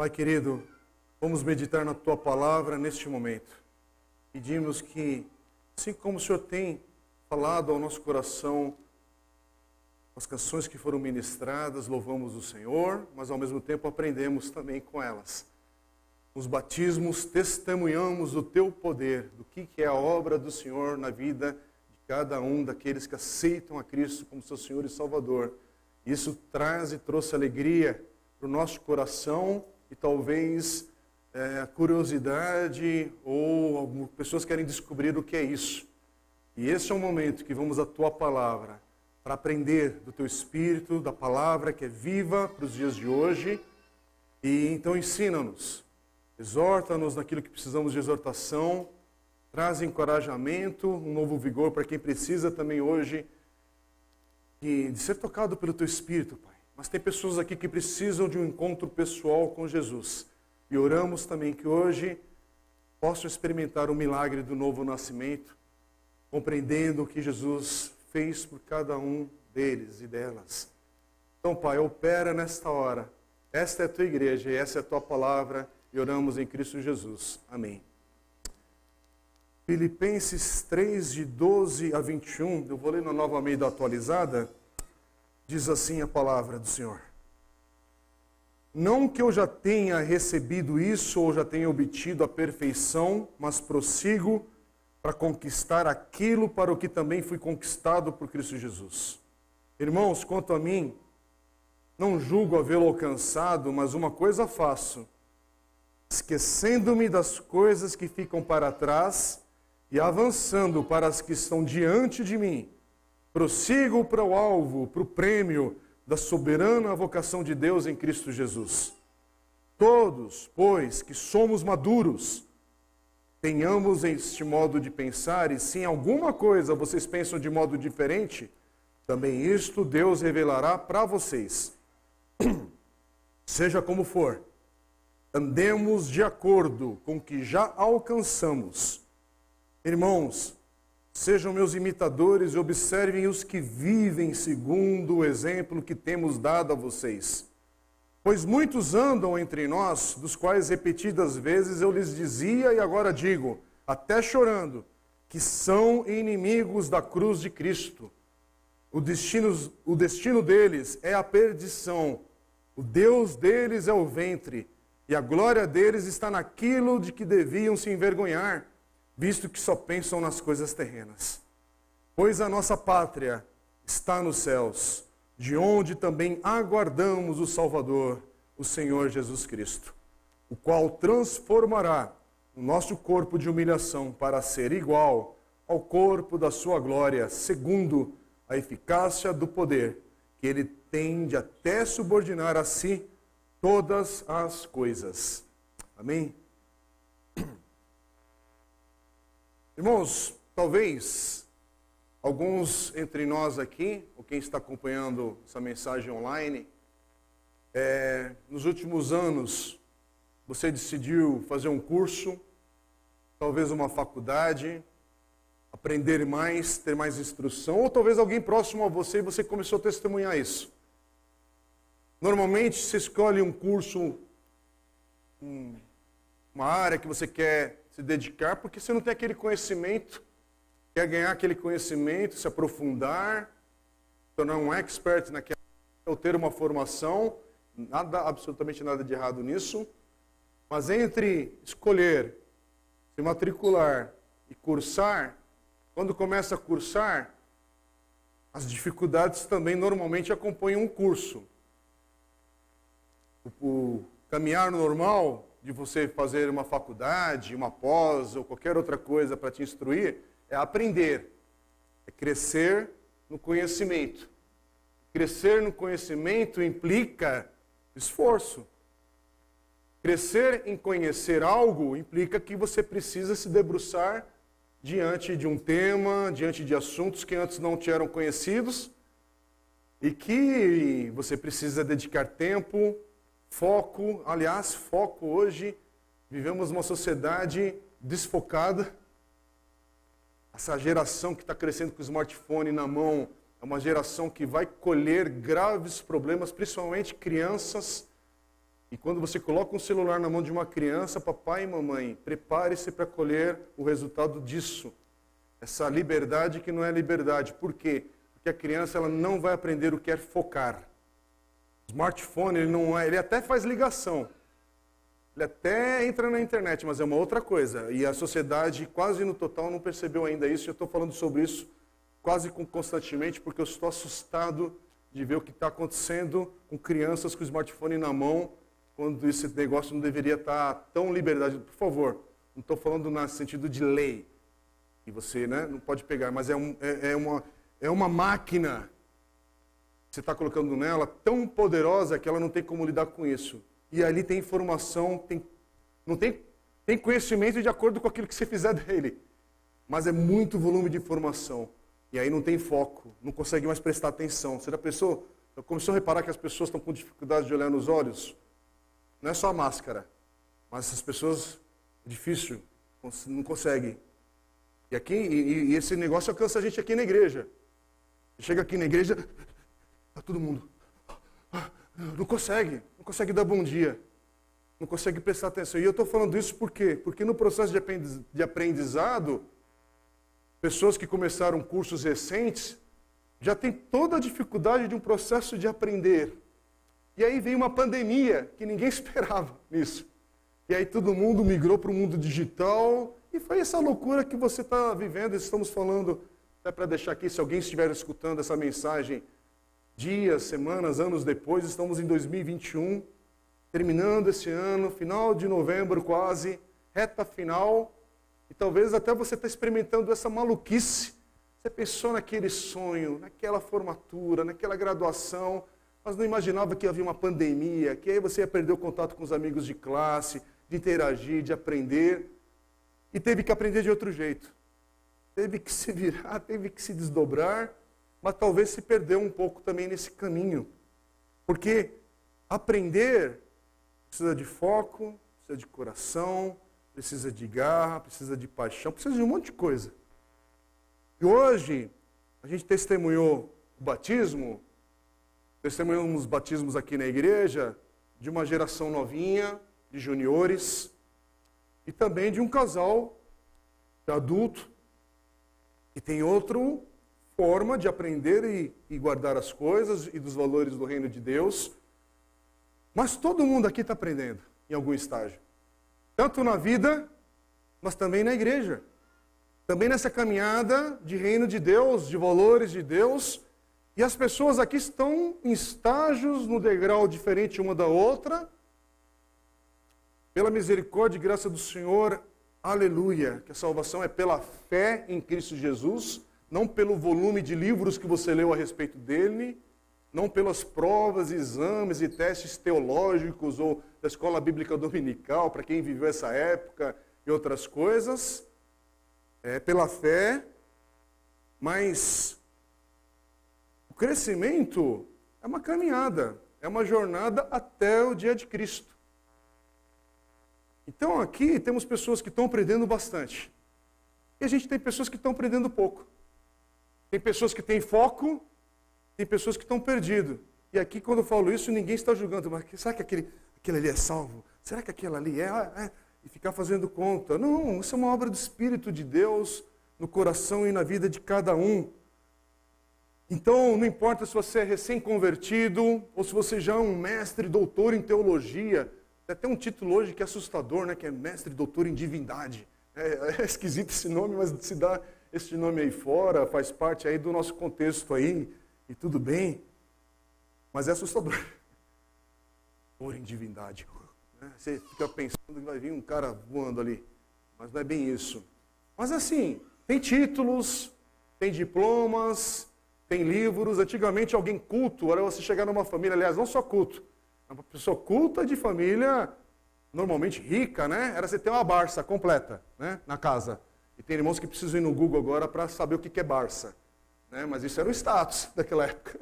Pai querido, vamos meditar na tua palavra neste momento. Pedimos que, assim como o Senhor tem falado ao nosso coração, as canções que foram ministradas, louvamos o Senhor, mas ao mesmo tempo aprendemos também com elas. Os batismos testemunhamos o teu poder, do que é a obra do Senhor na vida de cada um daqueles que aceitam a Cristo como seu Senhor e Salvador. Isso traz e trouxe alegria para o nosso coração e talvez é, curiosidade ou pessoas querem descobrir o que é isso. E esse é o momento que vamos à tua palavra para aprender do teu espírito, da palavra que é viva para os dias de hoje. E então ensina-nos, exorta-nos naquilo que precisamos de exortação, traz encorajamento, um novo vigor para quem precisa também hoje de ser tocado pelo teu espírito, Pai. Mas tem pessoas aqui que precisam de um encontro pessoal com Jesus. E oramos também que hoje possam experimentar o milagre do novo nascimento, compreendendo o que Jesus fez por cada um deles e delas. Então, Pai, opera nesta hora. Esta é a tua igreja e essa é a tua palavra. E oramos em Cristo Jesus. Amém. Filipenses 3, de 12 a 21, eu vou ler na nova Almeida atualizada. Diz assim a palavra do Senhor. Não que eu já tenha recebido isso ou já tenha obtido a perfeição, mas prossigo para conquistar aquilo para o que também fui conquistado por Cristo Jesus. Irmãos, quanto a mim, não julgo havê-lo alcançado, mas uma coisa faço, esquecendo-me das coisas que ficam para trás e avançando para as que estão diante de mim Prossigo para o alvo, para o prêmio da soberana vocação de Deus em Cristo Jesus. Todos, pois, que somos maduros, tenhamos este modo de pensar, e se em alguma coisa vocês pensam de modo diferente, também isto Deus revelará para vocês. Seja como for, andemos de acordo com o que já alcançamos. Irmãos, Sejam meus imitadores e observem os que vivem segundo o exemplo que temos dado a vocês. Pois muitos andam entre nós, dos quais repetidas vezes eu lhes dizia e agora digo, até chorando, que são inimigos da cruz de Cristo. O destino, o destino deles é a perdição, o Deus deles é o ventre, e a glória deles está naquilo de que deviam se envergonhar visto que só pensam nas coisas terrenas. Pois a nossa pátria está nos céus, de onde também aguardamos o Salvador, o Senhor Jesus Cristo, o qual transformará o nosso corpo de humilhação para ser igual ao corpo da sua glória, segundo a eficácia do poder que ele tem de até subordinar a si todas as coisas. Amém? Irmãos, talvez alguns entre nós aqui, ou quem está acompanhando essa mensagem online, é, nos últimos anos você decidiu fazer um curso, talvez uma faculdade, aprender mais, ter mais instrução, ou talvez alguém próximo a você e você começou a testemunhar isso. Normalmente você escolhe um curso, um, uma área que você quer se dedicar, porque você não tem aquele conhecimento, quer ganhar aquele conhecimento, se aprofundar, tornar um expert naquela, ou ter uma formação, nada, absolutamente nada de errado nisso, mas entre escolher, se matricular e cursar, quando começa a cursar, as dificuldades também normalmente acompanham um curso. O, o caminhar normal de você fazer uma faculdade, uma pós ou qualquer outra coisa para te instruir, é aprender, é crescer no conhecimento. Crescer no conhecimento implica esforço. Crescer em conhecer algo implica que você precisa se debruçar diante de um tema, diante de assuntos que antes não te eram conhecidos e que você precisa dedicar tempo, Foco, aliás, foco hoje, vivemos uma sociedade desfocada. Essa geração que está crescendo com o smartphone na mão é uma geração que vai colher graves problemas, principalmente crianças E quando você coloca um celular na mão de uma criança, papai e mamãe, prepare-se para colher o resultado disso. Essa liberdade que não é liberdade. Por quê? Porque a criança ela não vai aprender o que é focar. Smartphone, ele não é, ele até faz ligação. Ele até entra na internet, mas é uma outra coisa. E a sociedade, quase no total, não percebeu ainda isso. Eu estou falando sobre isso quase constantemente, porque eu estou assustado de ver o que está acontecendo com crianças com o smartphone na mão, quando esse negócio não deveria estar tá tão liberdade. Por favor, não estou falando no sentido de lei, que você né, não pode pegar, mas é, um, é, é uma, é uma máquina você está colocando nela tão poderosa que ela não tem como lidar com isso. E ali tem informação, tem, não tem, tem conhecimento de acordo com aquilo que você fizer dele. Mas é muito volume de informação. E aí não tem foco, não consegue mais prestar atenção. Você já pensou? Começou a reparar que as pessoas estão com dificuldade de olhar nos olhos? Não é só a máscara, mas essas pessoas, é difícil, não conseguem. E, aqui, e, e esse negócio alcança a gente aqui na igreja. Chega aqui na igreja, está todo mundo. Não consegue, não consegue dar bom dia. Não consegue prestar atenção. E eu estou falando isso por quê? Porque no processo de aprendizado, pessoas que começaram cursos recentes já têm toda a dificuldade de um processo de aprender. E aí veio uma pandemia que ninguém esperava nisso. E aí todo mundo migrou para o mundo digital e foi essa loucura que você está vivendo. Estamos falando, até para deixar aqui, se alguém estiver escutando essa mensagem dias, semanas, anos depois, estamos em 2021, terminando esse ano, final de novembro quase, reta final e talvez até você está experimentando essa maluquice. Você pensou naquele sonho, naquela formatura, naquela graduação, mas não imaginava que havia uma pandemia, que aí você ia perder o contato com os amigos de classe, de interagir, de aprender. E teve que aprender de outro jeito. Teve que se virar, teve que se desdobrar, mas talvez se perdeu um pouco também nesse caminho. Porque aprender precisa de foco, precisa de coração, precisa de garra, precisa de paixão, precisa de um monte de coisa. E hoje, a gente testemunhou o batismo, testemunhamos batismos aqui na igreja, de uma geração novinha, de juniores, e também de um casal de adulto, que tem outra forma de aprender e, e guardar as coisas e dos valores do reino de Deus. Mas todo mundo aqui está aprendendo, em algum estágio. Tanto na vida, mas também na igreja. Também nessa caminhada de reino de Deus, de valores de Deus. E as pessoas aqui estão em estágios no degrau diferente uma da outra. Pela misericórdia e graça do Senhor, aleluia, que a salvação é pela fé em Cristo Jesus, não pelo volume de livros que você leu a respeito dele, não pelas provas, exames e testes teológicos ou da escola bíblica dominical, para quem viveu essa época e outras coisas, é pela fé, mas o crescimento é uma caminhada, é uma jornada até o dia de Cristo. Então aqui temos pessoas que estão aprendendo bastante. E a gente tem pessoas que estão aprendendo pouco. Tem pessoas que têm foco, tem pessoas que estão perdidas. E aqui, quando eu falo isso, ninguém está julgando. Mas será que aquele, aquele ali é salvo? Será que aquele ali é? é? E ficar fazendo conta. Não, isso é uma obra do Espírito de Deus no coração e na vida de cada um. Então, não importa se você é recém-convertido ou se você já é um mestre, doutor em teologia. Tem até um título hoje que é assustador, né? que é mestre, doutor em divindade. É, é esquisito esse nome, mas se dá esse nome aí fora, faz parte aí do nosso contexto aí, e tudo bem. Mas é assustador. Por em divindade. Né? Você fica pensando que vai vir um cara voando ali. Mas não é bem isso. Mas assim, tem títulos, tem diplomas, tem livros. Antigamente alguém culto, era você chegar numa família, aliás, não só culto, uma pessoa culta de família, normalmente rica, né? Era você ter uma Barça completa, né? Na casa. E tem irmãos que precisam ir no Google agora para saber o que é Barça. Né? Mas isso era o status daquela época.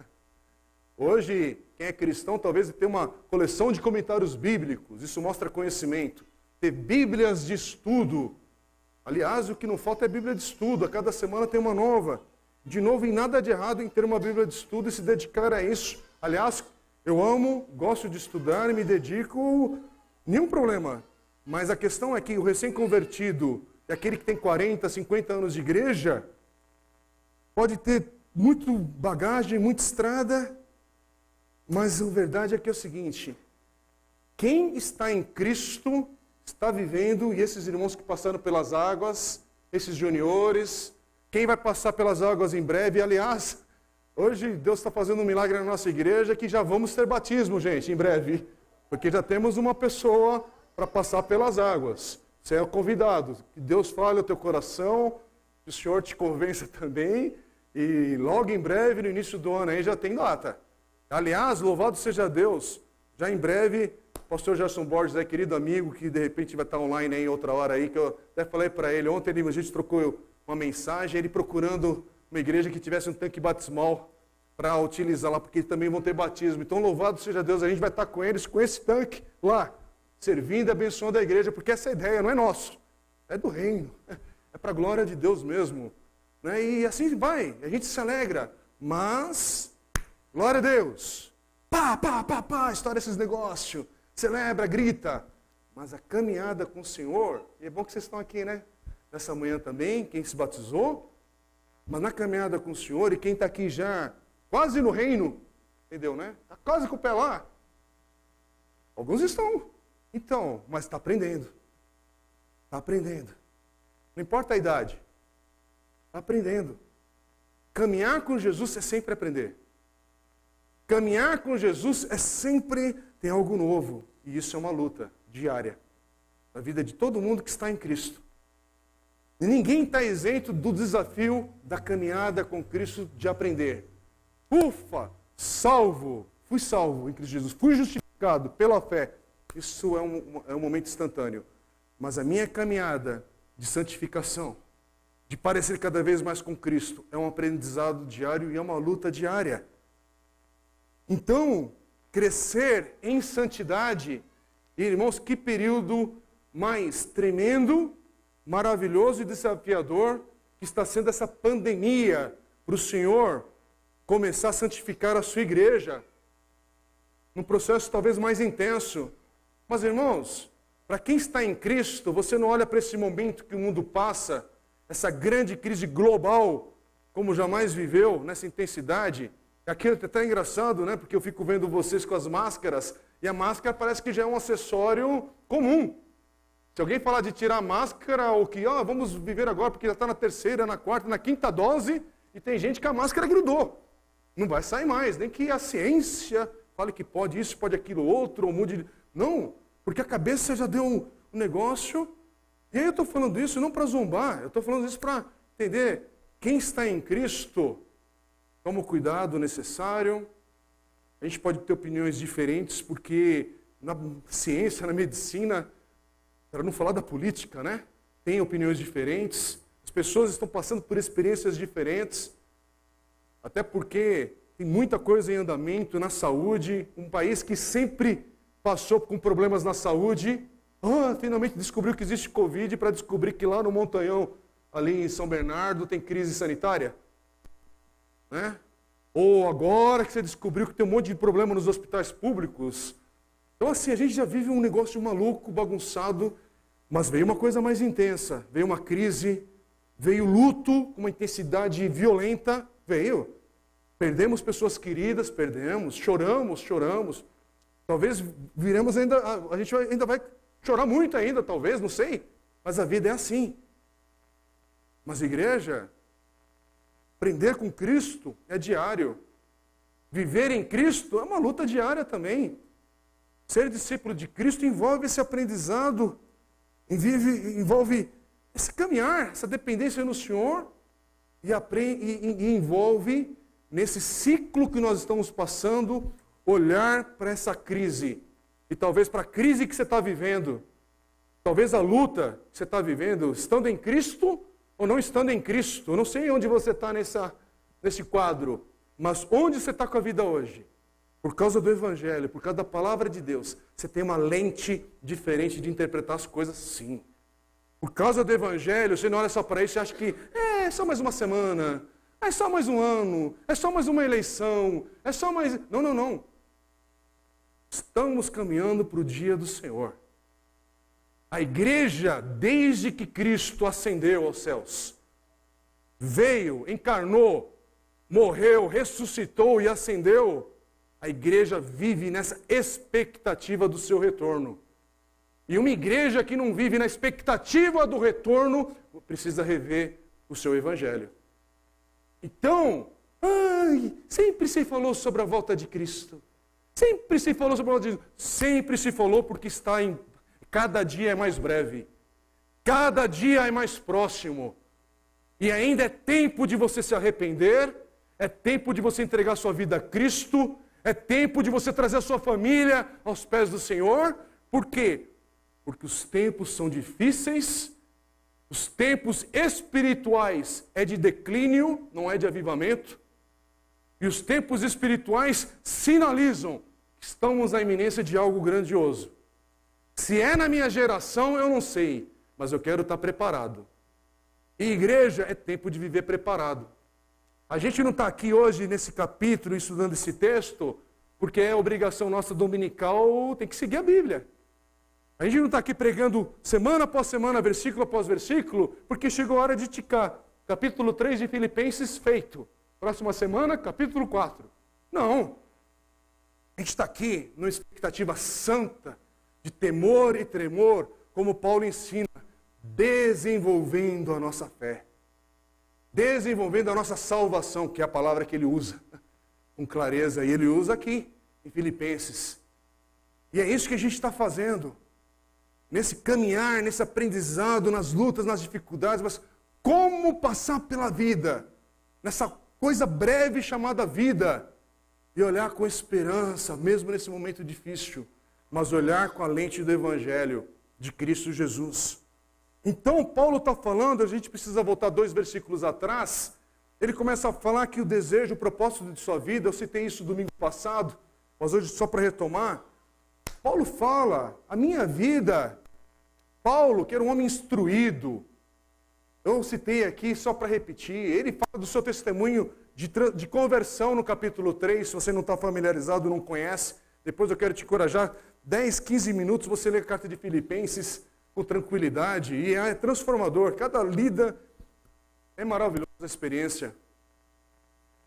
Hoje, quem é cristão talvez tenha uma coleção de comentários bíblicos, isso mostra conhecimento. Ter bíblias de estudo. Aliás, o que não falta é bíblia de estudo, a cada semana tem uma nova. De novo, em nada de errado em ter uma bíblia de estudo e se dedicar a isso. Aliás, Eu amo, gosto de estudar e me dedico, nenhum problema. Mas a questão é que o recém-convertido, aquele que tem 40, 50 anos de igreja, pode ter muito bagagem, muita estrada, mas a verdade é que é o seguinte: quem está em Cristo está vivendo, e esses irmãos que passaram pelas águas, esses juniores, quem vai passar pelas águas em breve, aliás, hoje Deus está fazendo um milagre na nossa igreja que já vamos ter batismo, gente, em breve, porque já temos uma pessoa para passar pelas águas. Você é o convidado. Que Deus fale ao teu coração, que o Senhor te convença também, e logo em breve, no início do ano aí, já tem data. Aliás, louvado seja Deus, já em breve pastor Gerson Borges é querido amigo que de repente vai estar online aí outra hora aí, que eu até falei para ele, ontem a gente trocou uma mensagem, ele procurando uma igreja que tivesse um tanque batismal para utilizar lá, porque também vão ter batismo. Então, louvado seja Deus, a gente vai estar com eles, com esse tanque lá, servindo e abençoando a igreja, porque essa é ideia não é nossa, é do reino, é para a glória de Deus mesmo. Né? E assim vai, a gente se alegra, mas, glória a Deus, pá, pá, pá, pá, história esses negócios celebra, grita. Mas a caminhada com o Senhor, e é bom que vocês estão aqui, né? Nessa manhã também, quem se batizou, mas na caminhada com o Senhor, e quem está aqui já quase no reino, entendeu, né? Está quase com o pé lá. Alguns estão. Então, mas está aprendendo. Está aprendendo. Não importa a idade. Está aprendendo. Caminhar com Jesus é sempre aprender. Caminhar com Jesus é sempre tem algo novo. E isso é uma luta diária na vida de todo mundo que está em Cristo. E ninguém está isento do desafio da caminhada com Cristo de aprender. Ufa, salvo, fui salvo em Cristo Jesus, fui justificado pela fé. Isso é um, é um momento instantâneo. Mas a minha caminhada de santificação, de parecer cada vez mais com Cristo, é um aprendizado diário e é uma luta diária. Então, crescer em santidade. irmãos, que período mais tremendo, maravilhoso e desafiador que está sendo essa pandemia para o Senhor começar a santificar a sua igreja. Num processo talvez mais intenso. Mas, irmãos, para quem está em Cristo, você não olha para esse momento que o mundo passa, essa grande crise global, como jamais viveu, nessa intensidade, Aquilo é até engraçado, né? Porque eu fico vendo vocês com as máscaras e a máscara parece que já é um acessório comum. Se alguém falar de tirar a máscara ou que, oh, vamos viver agora porque já está na terceira, na quarta, na quinta dose e tem gente que a máscara grudou. Não vai sair mais, nem que a ciência fale que pode isso, pode aquilo outro, ou mude. Não, porque a cabeça já deu um negócio. E aí eu estou falando isso não para zombar, eu estou falando isso para entender quem está em Cristo Toma o cuidado necessário. A gente pode ter opiniões diferentes, porque na ciência, na medicina, para não falar da política, né? Tem opiniões diferentes. As pessoas estão passando por experiências diferentes. Até porque tem muita coisa em andamento na saúde. Um país que sempre passou com problemas na saúde. Ah, finalmente descobriu que existe Covid para descobrir que lá no Montanhão, ali em São Bernardo, tem crise sanitária. Né? Ou agora que você descobriu que tem um monte de problema nos hospitais públicos. Então, assim, a gente já vive um negócio maluco, bagunçado, mas veio uma coisa mais intensa. Veio uma crise, veio luto com uma intensidade violenta. Veio. Perdemos pessoas queridas, perdemos. Choramos, choramos. Talvez viremos ainda, a gente ainda vai chorar muito ainda, talvez, não sei. Mas a vida é assim. Mas igreja, Aprender com Cristo é diário. Viver em Cristo é uma luta diária também. Ser discípulo de Cristo envolve esse aprendizado, envolve, envolve esse caminhar, essa dependência no Senhor e, aprende, e, e envolve, nesse ciclo que nós estamos passando, olhar para essa crise. E talvez para a crise que você está vivendo, talvez a luta que você está vivendo, estando em Cristo ou não estando em Cristo. Eu não sei onde você está nesse quadro, mas onde você está com a vida hoje? Por causa do Evangelho, por causa da palavra de Deus, você tem uma lente diferente de interpretar as coisas, sim. Por causa do Evangelho, você não olha só para isso e acha que é, é só mais uma semana, é só mais um ano, é só mais uma eleição, é só mais. Não, não, não. Estamos caminhando para o dia do Senhor. A igreja, desde que Cristo ascendeu aos céus, veio, encarnou, morreu, ressuscitou e ascendeu, a igreja vive nessa expectativa do seu retorno. E uma igreja que não vive na expectativa do retorno precisa rever o seu evangelho. Então, ai, sempre se falou sobre a volta de Cristo. Sempre se falou sobre de Cristo. Sempre se falou porque está em cada dia é mais breve. Cada dia é mais próximo. E ainda é tempo de você se arrepender, é tempo de você entregar sua vida a Cristo, é tempo de você trazer a sua família aos pés do Senhor. Por quê? Porque os tempos são difíceis, os tempos espirituais é de declínio, não é de avivamento. E os tempos espirituais sinalizam estamos na iminência de algo grandioso. Se é na minha geração, eu não sei, mas eu quero estar preparado. E igreja é tempo de viver preparado. A gente não está aqui hoje nesse capítulo estudando esse texto porque é obrigação nossa dominical, tem que seguir a Bíblia. A gente não está aqui pregando semana após semana, versículo após versículo, porque chegou a hora de ticar. Capítulo 3 de Filipenses feito. Próxima semana, capítulo 4. Não. A gente está aqui numa expectativa santa de temor e tremor, como Paulo ensina, desenvolvendo a nossa fé desenvolvendo a nossa salvação, que é a palavra que ele usa com clareza, e ele usa aqui em Filipenses. E é isso que a gente está fazendo, nesse caminhar, nesse aprendizado, nas lutas, nas dificuldades, mas como passar pela vida, nessa coisa breve chamada vida, e olhar com esperança, mesmo nesse momento difícil, mas olhar com a lente do Evangelho de Cristo Jesus. Então, Paulo está falando, a gente precisa voltar dois versículos atrás. Ele começa a falar que o desejo, o propósito de sua vida, eu citei isso domingo passado, mas hoje só para retomar. Paulo fala, a minha vida, Paulo, que era um homem instruído, eu citei aqui só para repetir, ele fala do seu testemunho de, de conversão no capítulo 3, se você não está familiarizado, não conhece, depois eu quero te encorajar, 10, 15 minutos você lê a carta de Filipenses, com tranquilidade e é transformador. Cada lida é maravilhosa a experiência.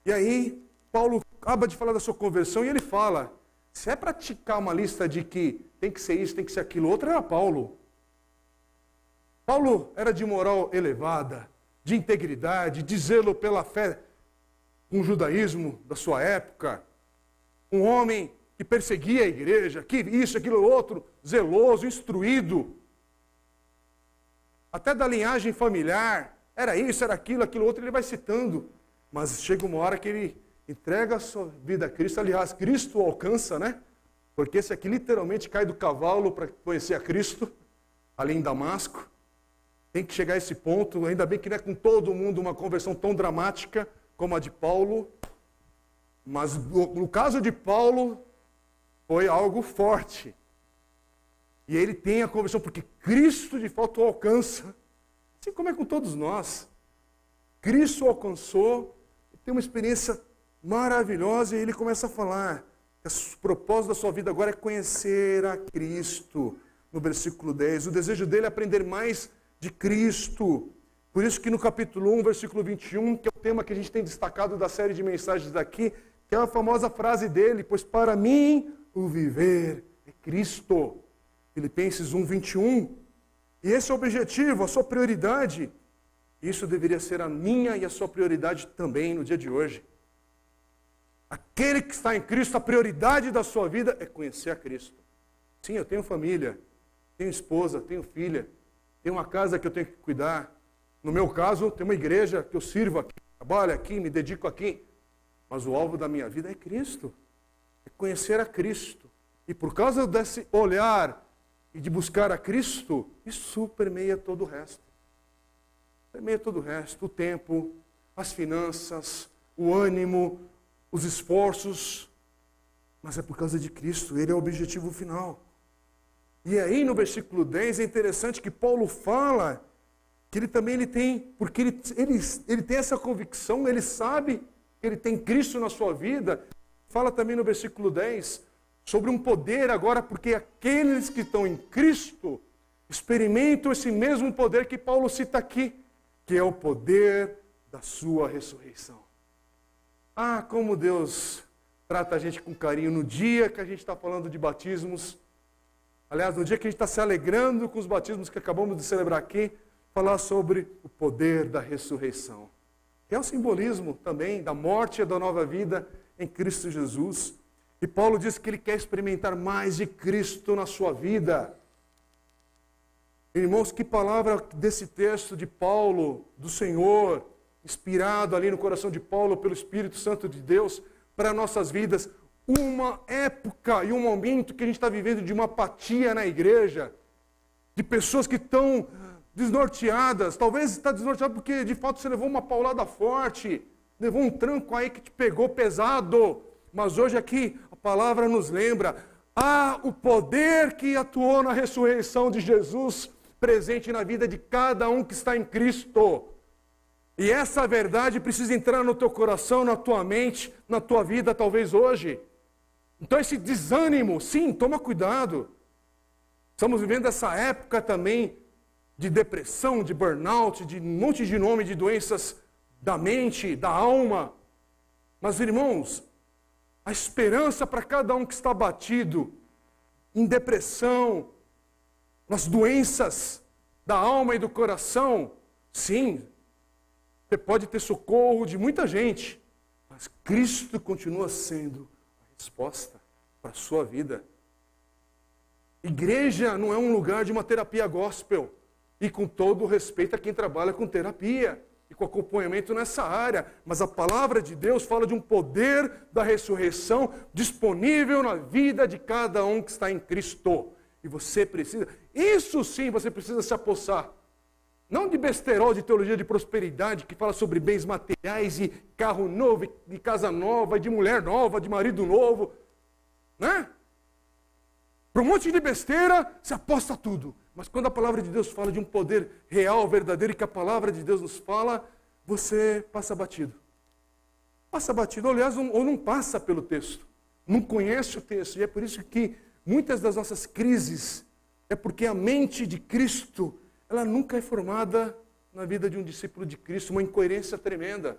E aí, Paulo acaba de falar da sua conversão e ele fala: se é praticar uma lista de que tem que ser isso, tem que ser aquilo, outro era Paulo. Paulo era de moral elevada, de integridade, de zelo pela fé o judaísmo da sua época. Um homem que perseguia a igreja, que isso, aquilo, outro, zeloso, instruído até da linhagem familiar, era isso, era aquilo, aquilo outro, ele vai citando. Mas chega uma hora que ele entrega a sua vida a Cristo, aliás, Cristo o alcança, né? Porque esse aqui literalmente cai do cavalo para conhecer a Cristo, ali em Damasco. Tem que chegar a esse ponto, ainda bem que não é com todo mundo uma conversão tão dramática como a de Paulo. Mas no caso de Paulo, foi algo forte. E ele tem a conversão, porque Cristo de fato alcança. Assim como é com todos nós. Cristo alcançou, tem uma experiência maravilhosa, e ele começa a falar. O propósito da sua vida agora é conhecer a Cristo. No versículo 10. O desejo dele é aprender mais de Cristo. Por isso que no capítulo 1, versículo 21, que é o tema que a gente tem destacado da série de mensagens daqui, que é a famosa frase dele, pois para mim o viver é Cristo. Filipenses 1, 21. E esse é o objetivo, a sua prioridade. Isso deveria ser a minha e a sua prioridade também no dia de hoje. Aquele que está em Cristo, a prioridade da sua vida é conhecer a Cristo. Sim, eu tenho família, tenho esposa, tenho filha, tenho uma casa que eu tenho que cuidar. No meu caso, tem uma igreja que eu sirvo aqui, trabalho aqui, me dedico aqui. Mas o alvo da minha vida é Cristo. É conhecer a Cristo. E por causa desse olhar e de buscar a Cristo, isso permeia todo o resto. Permeia todo o resto, o tempo, as finanças, o ânimo, os esforços. Mas é por causa de Cristo, ele é o objetivo final. E aí no versículo 10 é interessante que Paulo fala que ele também ele tem, porque ele, ele, ele tem essa convicção, ele sabe que ele tem Cristo na sua vida. Fala também no versículo 10 sobre um poder agora, porque aqueles que estão em Cristo experimentam esse mesmo poder que Paulo cita aqui, que é o poder da sua ressurreição. Ah, como Deus trata a gente com carinho no dia que a gente está falando de batismos. Aliás, no dia que a gente está se alegrando com os batismos que acabamos de celebrar aqui, falar sobre o poder da ressurreição. Que é o simbolismo também da morte e da nova vida em Cristo Jesus. E Paulo diz que ele quer experimentar mais de Cristo na sua vida. Irmãos, que palavra desse texto de Paulo, do Senhor, inspirado ali no coração de Paulo pelo Espírito Santo de Deus, para nossas vidas. Uma época e um momento que a gente está vivendo de uma apatia na igreja, de pessoas que estão desnorteadas. Talvez está desnorteado porque de fato você levou uma paulada forte, levou um tranco aí que te pegou pesado. Mas hoje aqui a palavra nos lembra: há o poder que atuou na ressurreição de Jesus presente na vida de cada um que está em Cristo. E essa verdade precisa entrar no teu coração, na tua mente, na tua vida, talvez hoje. Então, esse desânimo, sim, toma cuidado. Estamos vivendo essa época também de depressão, de burnout, de um monte de nome de doenças da mente, da alma. Mas, irmãos, a esperança para cada um que está batido em depressão, nas doenças da alma e do coração, sim, você pode ter socorro de muita gente, mas Cristo continua sendo a resposta para a sua vida. Igreja não é um lugar de uma terapia gospel. E com todo respeito a quem trabalha com terapia e com acompanhamento nessa área. Mas a palavra de Deus fala de um poder da ressurreição disponível na vida de cada um que está em Cristo. E você precisa, isso sim você precisa se apossar. Não de besterol de teologia de prosperidade que fala sobre bens materiais e carro novo, e casa nova, e de mulher nova, de marido novo. Né? Para um monte de besteira, se aposta tudo. Mas quando a palavra de Deus fala de um poder real, verdadeiro, e que a palavra de Deus nos fala, você passa batido. Passa batido, aliás, ou não passa pelo texto. Não conhece o texto. E é por isso que Muitas das nossas crises é porque a mente de Cristo, ela nunca é formada na vida de um discípulo de Cristo, uma incoerência tremenda.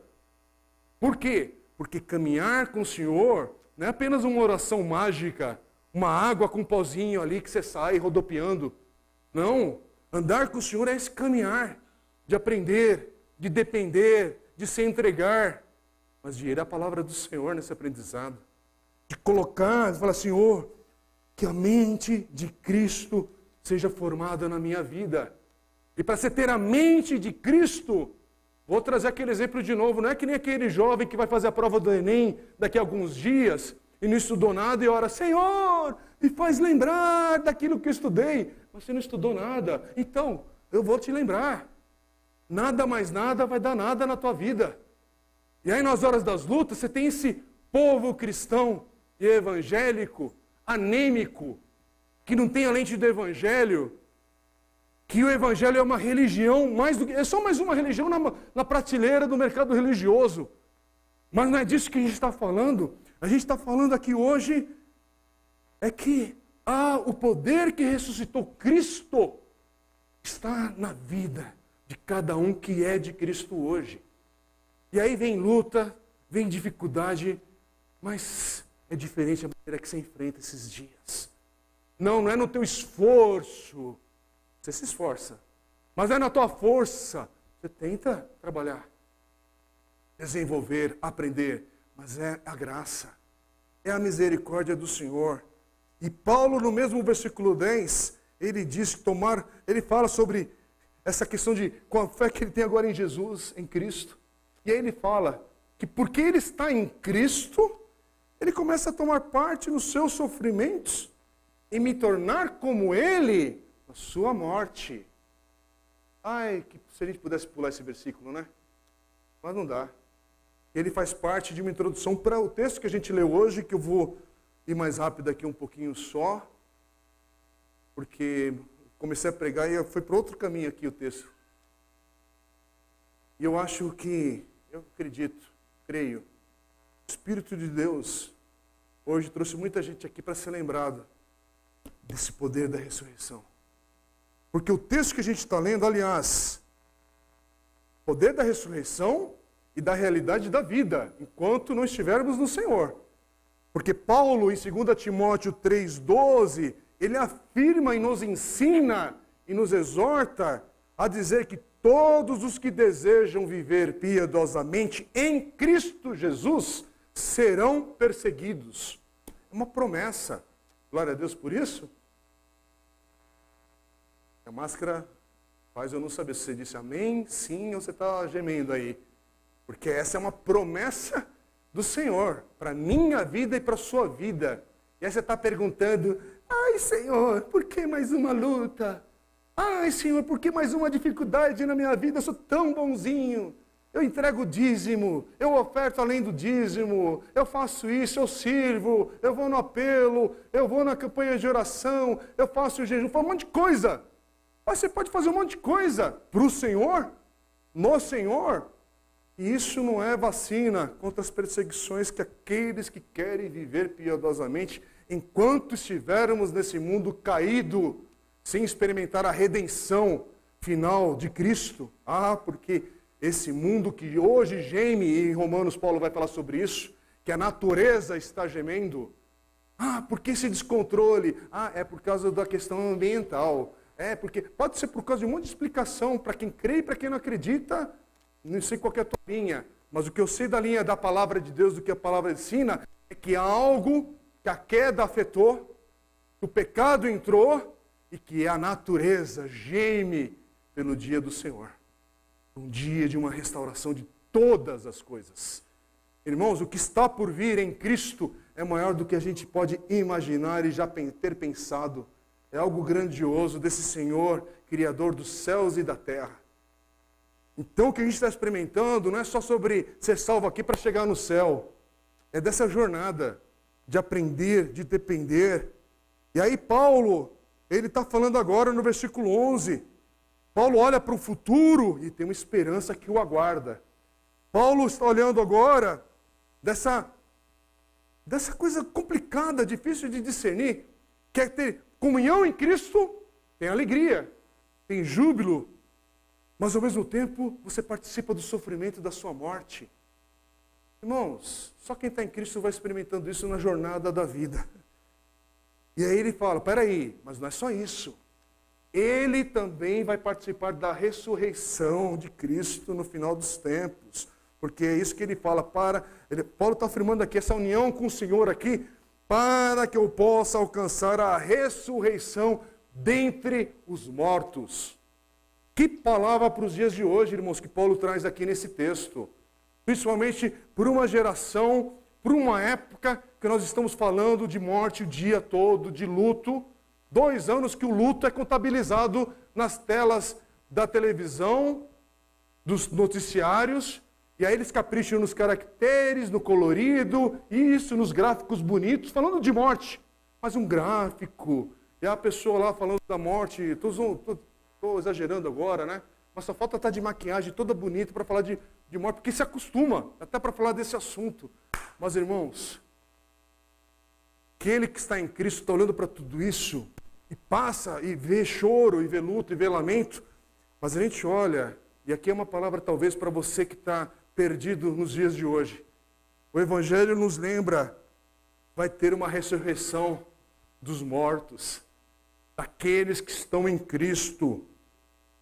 Por quê? Porque caminhar com o Senhor não é apenas uma oração mágica, uma água com um pozinho ali que você sai rodopiando. Não, andar com o Senhor é esse caminhar, de aprender, de depender, de se entregar, mas de ir à palavra do Senhor nesse aprendizado. De colocar, de falar, Senhor, que a mente de Cristo seja formada na minha vida. E para você ter a mente de Cristo, vou trazer aquele exemplo de novo, não é que nem aquele jovem que vai fazer a prova do Enem daqui a alguns dias e não estudou nada e ora, Senhor, me faz lembrar daquilo que eu estudei. Mas você não estudou nada. Então, eu vou te lembrar. Nada mais nada vai dar nada na tua vida. E aí, nas horas das lutas, você tem esse povo cristão e evangélico anêmico, que não tem a lente do Evangelho, que o Evangelho é uma religião, mais do que, é só mais uma religião na, na prateleira do mercado religioso. Mas não é disso que a gente está falando. A gente está falando aqui hoje é que ah, o poder que ressuscitou Cristo está na vida de cada um que é de Cristo hoje. E aí vem luta, vem dificuldade, mas é diferente a maneira que você enfrenta esses dias. Não, não é no teu esforço. Você se esforça. Mas é na tua força. Você tenta trabalhar, desenvolver, aprender. Mas é a graça. É a misericórdia do Senhor. E Paulo, no mesmo versículo 10, ele diz que tomar, ele fala sobre essa questão de com a fé que ele tem agora em Jesus, em Cristo. E aí ele fala que porque ele está em Cristo, ele começa a tomar parte nos seus sofrimentos e me tornar como ele na sua morte. Ai, que se a gente pudesse pular esse versículo, né? Mas não dá. Ele faz parte de uma introdução para o texto que a gente leu hoje, que eu vou ir mais rápido aqui um pouquinho só, porque comecei a pregar e foi para outro caminho aqui o texto. E eu acho que, eu acredito, creio, o Espírito de Deus hoje trouxe muita gente aqui para ser lembrado desse poder da ressurreição. Porque o texto que a gente está lendo, aliás, poder da ressurreição e da realidade da vida, enquanto não estivermos no Senhor. Porque Paulo, em 2 Timóteo 3,12, ele afirma e nos ensina e nos exorta a dizer que todos os que desejam viver piedosamente em Cristo Jesus serão perseguidos. É uma promessa. Glória a Deus por isso. A máscara faz eu não saber se você disse amém, sim ou você está gemendo aí. Porque essa é uma promessa do Senhor para minha vida e para a sua vida. E aí você está perguntando: ai Senhor, por que mais uma luta? Ai Senhor, por que mais uma dificuldade na minha vida? Eu sou tão bonzinho. Eu entrego o dízimo, eu oferto além do dízimo, eu faço isso, eu sirvo, eu vou no apelo, eu vou na campanha de oração, eu faço o jejum, faço um monte de coisa. Mas você pode fazer um monte de coisa para o Senhor, no Senhor, e isso não é vacina contra as perseguições que aqueles que querem viver piedosamente, enquanto estivermos nesse mundo caído, sem experimentar a redenção final de Cristo. Ah, porque esse mundo que hoje geme, e em Romanos Paulo vai falar sobre isso, que a natureza está gemendo. Ah, por que esse descontrole? Ah, é por causa da questão ambiental. É, porque pode ser por causa de um monte de explicação para quem crê e para quem não acredita. Não sei qual é a tua linha, mas o que eu sei da linha da palavra de Deus, do que a palavra ensina, é que há algo que a queda afetou, que o pecado entrou e que a natureza geme pelo dia do Senhor. Um dia de uma restauração de todas as coisas. Irmãos, o que está por vir em Cristo é maior do que a gente pode imaginar e já ter pensado. É algo grandioso desse Senhor, Criador dos céus e da terra. Então, o que a gente está experimentando não é só sobre ser salvo aqui para chegar no céu, é dessa jornada de aprender, de depender. E aí, Paulo, ele está falando agora no versículo 11. Paulo olha para o futuro e tem uma esperança que o aguarda. Paulo está olhando agora dessa, dessa coisa complicada, difícil de discernir, quer é ter comunhão em Cristo, tem alegria, tem júbilo, mas ao mesmo tempo você participa do sofrimento da sua morte. Irmãos, só quem está em Cristo vai experimentando isso na jornada da vida. E aí ele fala: peraí, mas não é só isso. Ele também vai participar da ressurreição de Cristo no final dos tempos. Porque é isso que ele fala. Para, ele, Paulo está afirmando aqui, essa união com o Senhor aqui, para que eu possa alcançar a ressurreição dentre os mortos. Que palavra para os dias de hoje, irmãos, que Paulo traz aqui nesse texto. Principalmente por uma geração, por uma época que nós estamos falando de morte o dia todo, de luto. Dois anos que o luto é contabilizado nas telas da televisão, dos noticiários, e aí eles capricham nos caracteres, no colorido, isso, nos gráficos bonitos, falando de morte. Mas um gráfico, e a pessoa lá falando da morte, estou Estou exagerando agora, né? Mas só falta estar tá de maquiagem toda bonita para falar de, de morte, porque se acostuma até para falar desse assunto. Mas, irmãos, aquele que está em Cristo está olhando para tudo isso e passa e vê choro, e vê luto, e vê lamento. Mas a gente olha, e aqui é uma palavra talvez para você que está perdido nos dias de hoje. O Evangelho nos lembra, vai ter uma ressurreição dos mortos, daqueles que estão em Cristo.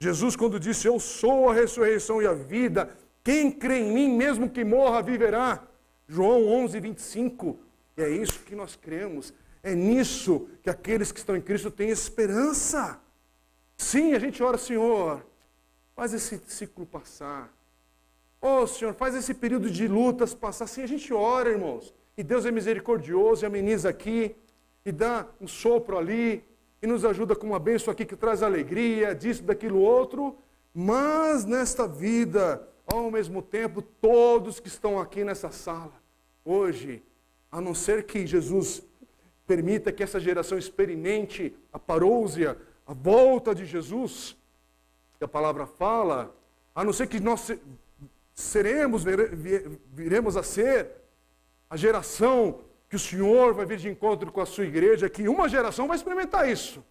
Jesus, quando disse: Eu sou a ressurreição e a vida, quem crê em mim, mesmo que morra, viverá. João 11, 25. E é isso que nós cremos. É nisso que aqueles que estão em Cristo têm esperança. Sim, a gente ora, Senhor, faz esse ciclo passar. Oh, Senhor, faz esse período de lutas passar. Sim, a gente ora, irmãos. E Deus é misericordioso e ameniza aqui, e dá um sopro ali, e nos ajuda com uma bênção aqui que traz alegria, disso, daquilo outro, mas nesta vida, ao mesmo tempo, todos que estão aqui nessa sala, hoje, a não ser que Jesus permita que essa geração experimente a parousia, a volta de Jesus, que a palavra fala, a não ser que nós seremos, viremos a ser a geração que o Senhor vai vir de encontro com a sua igreja, que uma geração vai experimentar isso.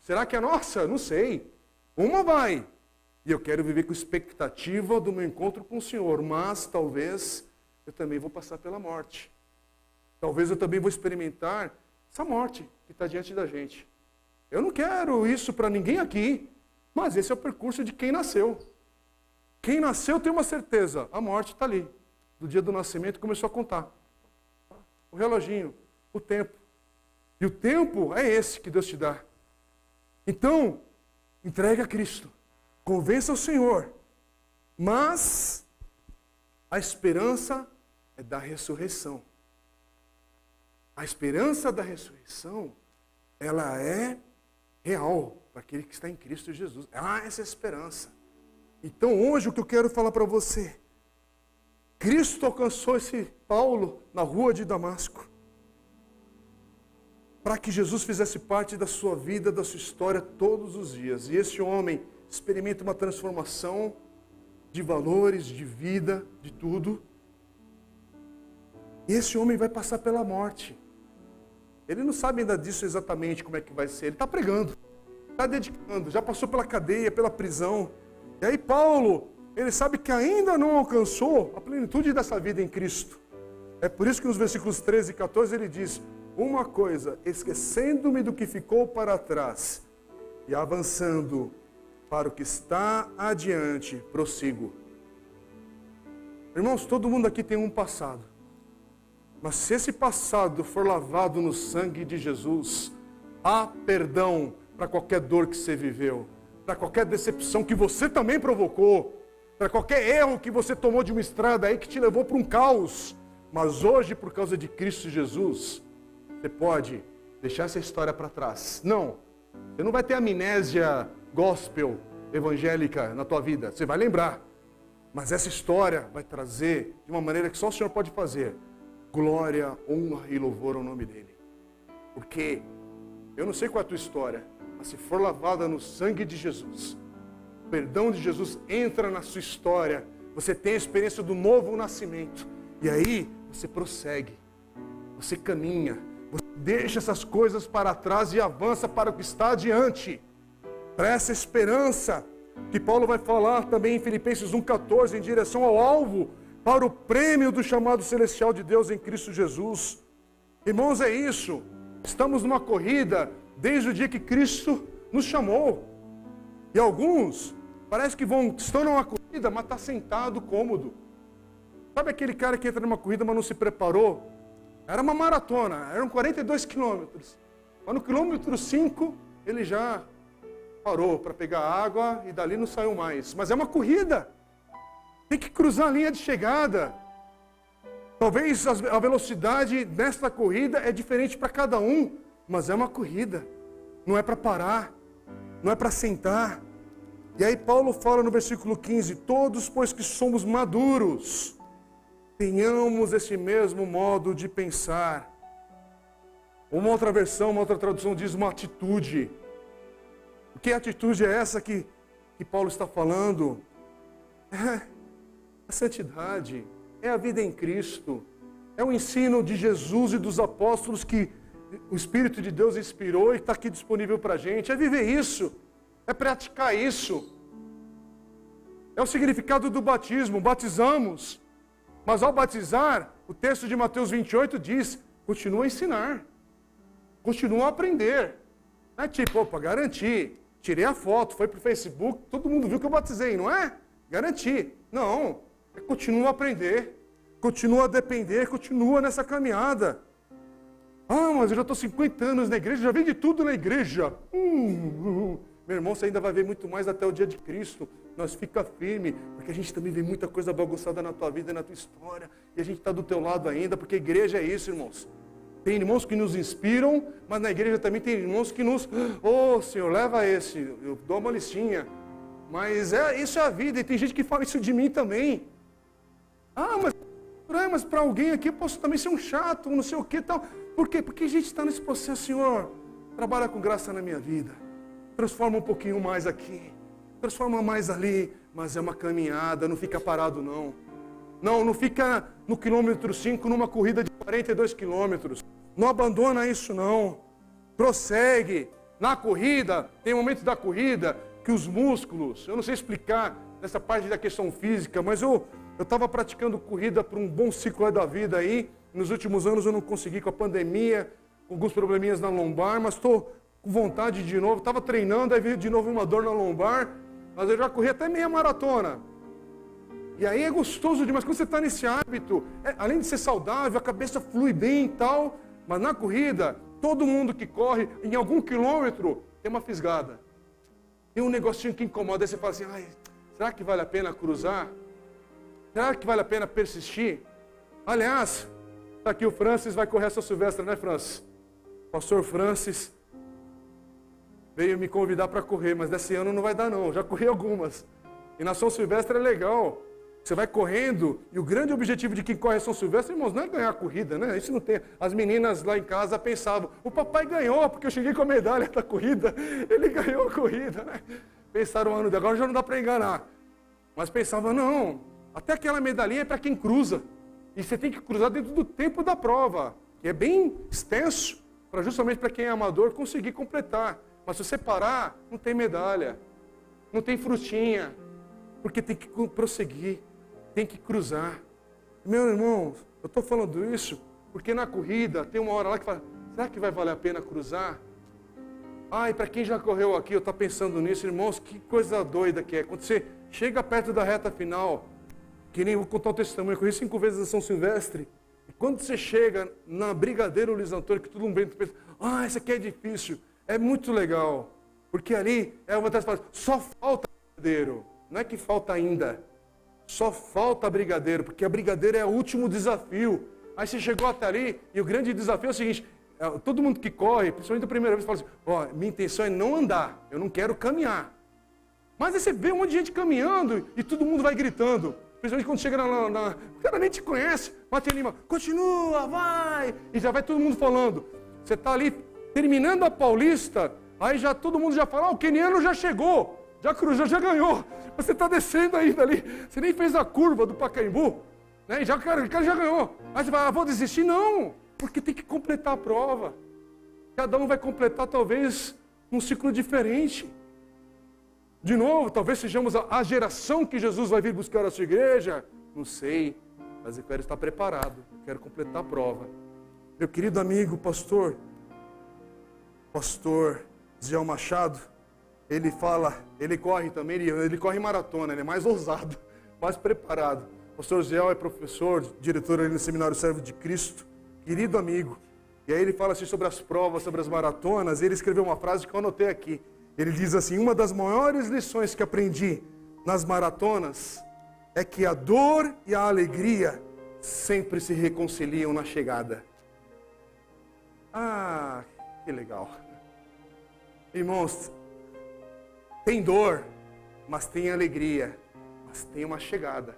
Será que é nossa? Não sei. Uma vai. E eu quero viver com expectativa do meu encontro com o Senhor, mas talvez eu também vou passar pela morte. Talvez eu também vou experimentar essa morte que está diante da gente. Eu não quero isso para ninguém aqui, mas esse é o percurso de quem nasceu. Quem nasceu tem uma certeza, a morte está ali. Do dia do nascimento começou a contar. O reloginho, o tempo. E o tempo é esse que Deus te dá. Então, entregue a Cristo. Convença o Senhor. Mas a esperança é da ressurreição. A esperança da ressurreição, ela é real para aquele que está em Cristo Jesus. Há essa esperança. Então, hoje, o que eu quero falar para você, Cristo alcançou esse Paulo na rua de Damasco, para que Jesus fizesse parte da sua vida, da sua história todos os dias. E esse homem experimenta uma transformação de valores, de vida, de tudo. E esse homem vai passar pela morte. Ele não sabe ainda disso exatamente como é que vai ser. Ele está pregando, está dedicando, já passou pela cadeia, pela prisão. E aí Paulo, ele sabe que ainda não alcançou a plenitude dessa vida em Cristo. É por isso que nos versículos 13 e 14 ele diz: Uma coisa, esquecendo-me do que ficou para trás e avançando para o que está adiante, prossigo. Irmãos, todo mundo aqui tem um passado. Mas se esse passado for lavado no sangue de Jesus, há perdão para qualquer dor que você viveu, para qualquer decepção que você também provocou, para qualquer erro que você tomou de uma estrada aí que te levou para um caos. Mas hoje, por causa de Cristo Jesus, você pode deixar essa história para trás. Não, você não vai ter amnésia gospel evangélica na tua vida. Você vai lembrar. Mas essa história vai trazer de uma maneira que só o Senhor pode fazer glória, honra e louvor ao nome dele. Porque eu não sei qual é a tua história, mas se for lavada no sangue de Jesus, o perdão de Jesus entra na sua história, você tem a experiência do novo nascimento. E aí você prossegue, você caminha, você deixa essas coisas para trás e avança para o que está adiante. Para essa esperança que Paulo vai falar também em Filipenses 1,14, em direção ao alvo para o prêmio do chamado celestial de Deus em Cristo Jesus. Irmãos, é isso. Estamos numa corrida desde o dia que Cristo nos chamou. E alguns parece que vão, estão numa corrida, mas está sentado cômodo. Sabe aquele cara que entra numa corrida, mas não se preparou? Era uma maratona, eram 42 quilômetros. Mas no quilômetro 5, ele já parou para pegar água e dali não saiu mais. Mas é uma corrida. Tem que cruzar a linha de chegada. Talvez a velocidade desta corrida é diferente para cada um, mas é uma corrida. Não é para parar, não é para sentar. E aí Paulo fala no versículo 15: Todos, pois que somos maduros, tenhamos esse mesmo modo de pensar. Uma outra versão, uma outra tradução diz uma atitude. O que atitude é essa que, que Paulo está falando? É a santidade é a vida em Cristo. É o ensino de Jesus e dos apóstolos que o Espírito de Deus inspirou e está aqui disponível para a gente. É viver isso. É praticar isso. É o significado do batismo. Batizamos. Mas ao batizar, o texto de Mateus 28 diz: continua a ensinar. Continua a aprender. Não é tipo, opa, garanti. Tirei a foto, foi para o Facebook, todo mundo viu que eu batizei, não é? Garanti. Não. Continua a aprender, continua a depender, continua nessa caminhada. Ah, mas eu já estou 50 anos na igreja, já vi de tudo na igreja. Uh, meu irmão, você ainda vai ver muito mais até o dia de Cristo. Nós fica firme, porque a gente também vê muita coisa bagunçada na tua vida na tua história. E a gente está do teu lado ainda, porque igreja é isso, irmãos. Tem irmãos que nos inspiram, mas na igreja também tem irmãos que nos. Ô oh, Senhor, leva esse, eu dou uma listinha. Mas é, isso é a vida, e tem gente que fala isso de mim também. Ah, mas, mas para alguém aqui eu posso também ser um chato, não sei o que tal. Por quê? Porque a gente está nesse processo, Senhor, trabalha com graça na minha vida. Transforma um pouquinho mais aqui, transforma mais ali, mas é uma caminhada, não fica parado não. Não, não fica no quilômetro 5 numa corrida de 42 quilômetros. Não abandona isso não. Prossegue. Na corrida, tem momentos da corrida que os músculos, eu não sei explicar nessa parte da questão física, mas eu eu estava praticando corrida por um bom ciclo da vida aí. Nos últimos anos eu não consegui com a pandemia, com alguns probleminhas na lombar, mas estou com vontade de novo. Estava treinando, aí veio de novo uma dor na lombar, mas eu já corri até meia maratona. E aí é gostoso demais. Quando você está nesse hábito, é, além de ser saudável, a cabeça flui bem e tal, mas na corrida, todo mundo que corre, em algum quilômetro, tem uma fisgada. Tem um negocinho que incomoda, aí você fala assim, Ai, será que vale a pena cruzar? Será que vale a pena persistir? Aliás, está aqui o Francis, vai correr essa Silvestre, né, Francis? Pastor Francis veio me convidar para correr, mas desse ano não vai dar não, já corri algumas. E na São Silvestre é legal. Você vai correndo, e o grande objetivo de quem corre São Silvestre, irmãos, não é ganhar a corrida, né? Isso não tem. As meninas lá em casa pensavam, o papai ganhou, porque eu cheguei com a medalha da corrida, ele ganhou a corrida, né? Pensaram ano de agora já não dá para enganar. Mas pensavam, não, até aquela medalhinha é para quem cruza. E você tem que cruzar dentro do tempo da prova, que é bem extenso, para justamente para quem é amador conseguir completar. Mas se você parar, não tem medalha, não tem frutinha, porque tem que prosseguir, tem que cruzar. Meu irmão, eu estou falando isso porque na corrida tem uma hora lá que fala: será que vai valer a pena cruzar? Ai, para quem já correu aqui, eu estou pensando nisso, irmãos, que coisa doida que é. Quando você chega perto da reta final, que nem vou contar o testemunho, eu corri cinco vezes a São Silvestre. E quando você chega na Brigadeiro Luiz Antônio, que todo mundo pensa, ah, isso aqui é difícil. É muito legal. Porque ali é uma das palavras, só falta brigadeiro. Não é que falta ainda. Só falta brigadeiro, porque a brigadeiro é o último desafio. Aí você chegou até ali, e o grande desafio é o seguinte: é, todo mundo que corre, principalmente a primeira vez, fala assim: ó, minha intenção é não andar, eu não quero caminhar. Mas aí você vê um monte de gente caminhando e todo mundo vai gritando. Principalmente quando chega na, na, O cara nem te conhece, mas te anima, continua, vai! E já vai todo mundo falando. Você está ali terminando a Paulista, aí já todo mundo já fala, ah, o keniano já chegou, já cruzou, já ganhou. Você está descendo ainda ali, você nem fez a curva do Pacaembu, né? Já, o cara já ganhou. Aí você vai, ah, vou desistir? Não, porque tem que completar a prova. Cada um vai completar talvez um ciclo diferente. De novo, talvez sejamos a, geração que Jesus vai vir buscar a sua igreja. Não sei, mas eu quero estar preparado, eu quero completar a prova. Meu querido amigo, pastor, pastor Zé Machado, ele fala, ele corre também, ele, ele corre maratona, ele é mais ousado, mais preparado. pastor Zé é professor, diretor ali no Seminário Servo de Cristo, querido amigo. E aí ele fala assim sobre as provas, sobre as maratonas, e ele escreveu uma frase que eu anotei aqui. Ele diz assim: Uma das maiores lições que aprendi nas maratonas é que a dor e a alegria sempre se reconciliam na chegada. Ah, que legal. Irmãos, tem dor, mas tem alegria, mas tem uma chegada.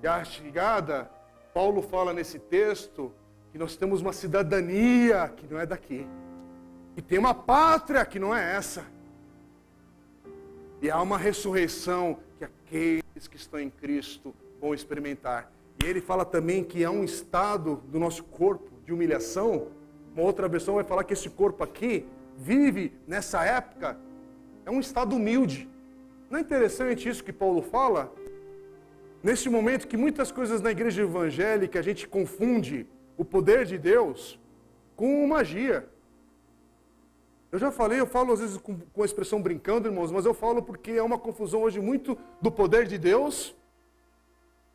E a chegada, Paulo fala nesse texto que nós temos uma cidadania que não é daqui, que tem uma pátria que não é essa. E há uma ressurreição que aqueles que estão em Cristo vão experimentar. E ele fala também que há um estado do nosso corpo de humilhação. Uma outra versão vai falar que esse corpo aqui vive nessa época, é um estado humilde. Não é interessante isso que Paulo fala? Nesse momento que muitas coisas na igreja evangélica a gente confunde o poder de Deus com magia. Eu já falei, eu falo às vezes com, com a expressão brincando, irmãos, mas eu falo porque é uma confusão hoje muito do poder de Deus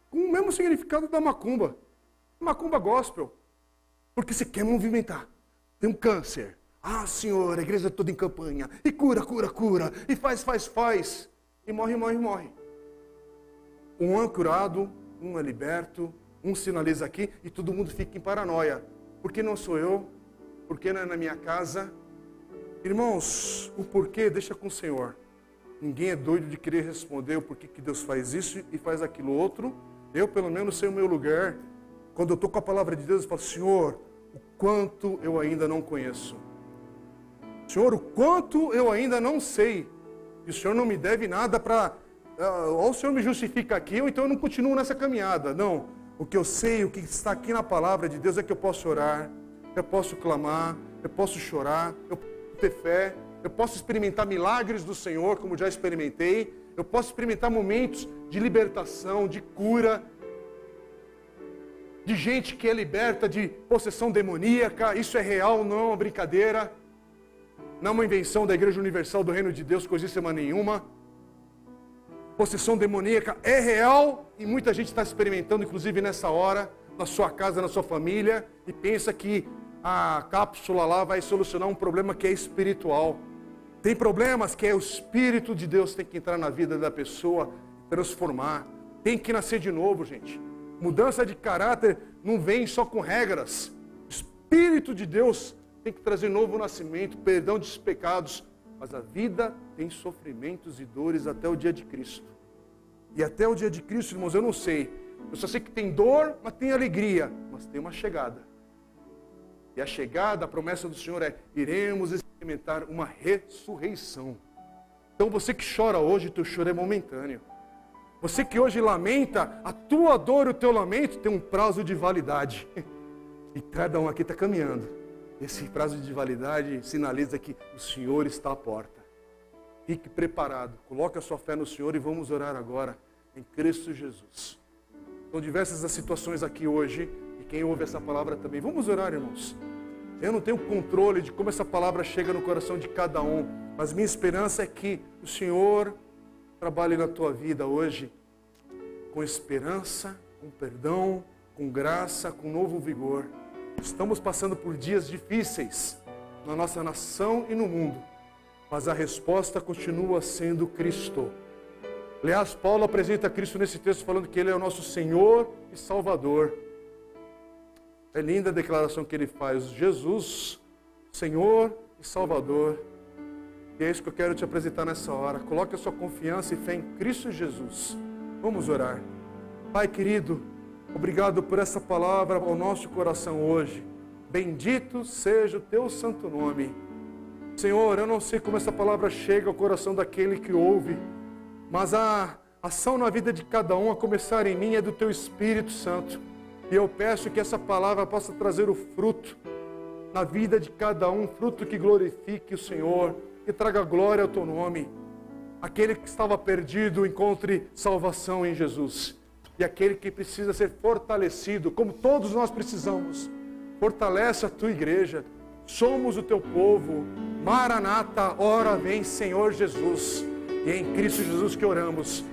com o mesmo significado da macumba. Macumba gospel. Porque você quer movimentar. Tem um câncer. Ah, Senhor, a igreja é toda em campanha. E cura, cura, cura. E faz, faz, faz. E morre, morre, morre. Um é curado, um é liberto, um sinaliza aqui e todo mundo fica em paranoia. Por que não sou eu? Por que não é na minha casa? Irmãos, o porquê deixa com o Senhor. Ninguém é doido de querer responder o porquê que Deus faz isso e faz aquilo outro. Eu, pelo menos, sei o meu lugar. Quando eu estou com a palavra de Deus, eu falo, Senhor, o quanto eu ainda não conheço. Senhor, o quanto eu ainda não sei. E o Senhor não me deve nada para ou o Senhor me justifica aqui, ou então eu não continuo nessa caminhada. Não. O que eu sei, o que está aqui na palavra de Deus é que eu posso orar, eu posso clamar, eu posso chorar, eu posso ter fé, eu posso experimentar milagres do Senhor, como já experimentei, eu posso experimentar momentos de libertação, de cura, de gente que é liberta de possessão demoníaca. Isso é real, não é uma brincadeira, não é uma invenção da Igreja Universal do Reino de Deus, coisíssima nenhuma. Possessão demoníaca é real e muita gente está experimentando, inclusive nessa hora, na sua casa, na sua família, e pensa que a cápsula lá vai solucionar um problema que é espiritual. Tem problemas que é o Espírito de Deus tem que entrar na vida da pessoa, transformar. Tem que nascer de novo, gente. Mudança de caráter não vem só com regras. O Espírito de Deus tem que trazer novo nascimento, perdão dos pecados. Mas a vida tem sofrimentos e dores até o dia de Cristo. E até o dia de Cristo, irmãos, eu não sei. Eu só sei que tem dor, mas tem alegria. Mas tem uma chegada. E a chegada, a promessa do Senhor é: iremos experimentar uma ressurreição. Então você que chora hoje, teu choro é momentâneo. Você que hoje lamenta, a tua dor e o teu lamento tem um prazo de validade. E cada um aqui está caminhando. Esse prazo de validade sinaliza que o Senhor está à porta. Fique preparado, coloque a sua fé no Senhor e vamos orar agora em Cristo Jesus. São diversas as situações aqui hoje e quem ouve essa palavra também. Vamos orar, irmãos. Eu não tenho controle de como essa palavra chega no coração de cada um, mas minha esperança é que o Senhor trabalhe na tua vida hoje com esperança, com perdão, com graça, com novo vigor. Estamos passando por dias difíceis na nossa nação e no mundo, mas a resposta continua sendo Cristo. Aliás, Paulo apresenta Cristo nesse texto falando que Ele é o nosso Senhor e Salvador. É linda a declaração que ele faz: Jesus, Senhor e Salvador. E é isso que eu quero te apresentar nessa hora. Coloque a sua confiança e fé em Cristo Jesus. Vamos orar. Pai querido, obrigado por essa palavra ao nosso coração hoje. Bendito seja o teu santo nome. Senhor, eu não sei como essa palavra chega ao coração daquele que ouve, mas a ação na vida de cada um, a começar em mim, é do teu Espírito Santo. E eu peço que essa palavra possa trazer o fruto na vida de cada um, fruto que glorifique o Senhor, que traga glória ao teu nome. Aquele que estava perdido encontre salvação em Jesus. E aquele que precisa ser fortalecido, como todos nós precisamos, fortalece a tua igreja. Somos o teu povo. Maranata, ora vem, Senhor Jesus. E é em Cristo Jesus que oramos.